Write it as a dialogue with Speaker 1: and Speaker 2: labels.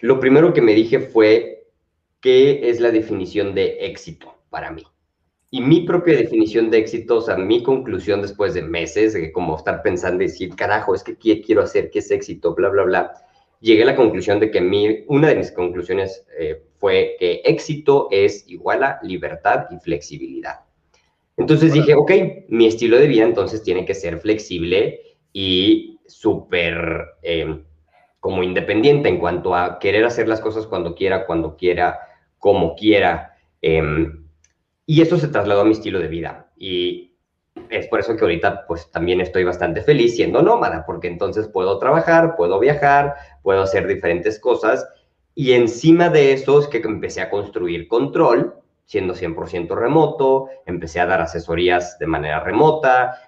Speaker 1: lo primero que me dije fue, ¿qué es la definición de éxito para mí? Y mi propia definición de éxito, o sea, mi conclusión después de meses, de como estar pensando y decir, carajo, es que ¿qué quiero hacer? ¿Qué es éxito? Bla, bla, bla. Llegué a la conclusión de que mi, una de mis conclusiones eh, fue que éxito es igual a libertad y flexibilidad. Entonces dije, ok, mi estilo de vida entonces tiene que ser flexible y súper eh, como independiente en cuanto a querer hacer las cosas cuando quiera, cuando quiera, como quiera. Em, y eso se trasladó a mi estilo de vida. Y es por eso que ahorita pues también estoy bastante feliz siendo nómada, porque entonces puedo trabajar, puedo viajar, puedo hacer diferentes cosas. Y encima de eso es que empecé a construir control, siendo 100% remoto, empecé a dar asesorías de manera remota,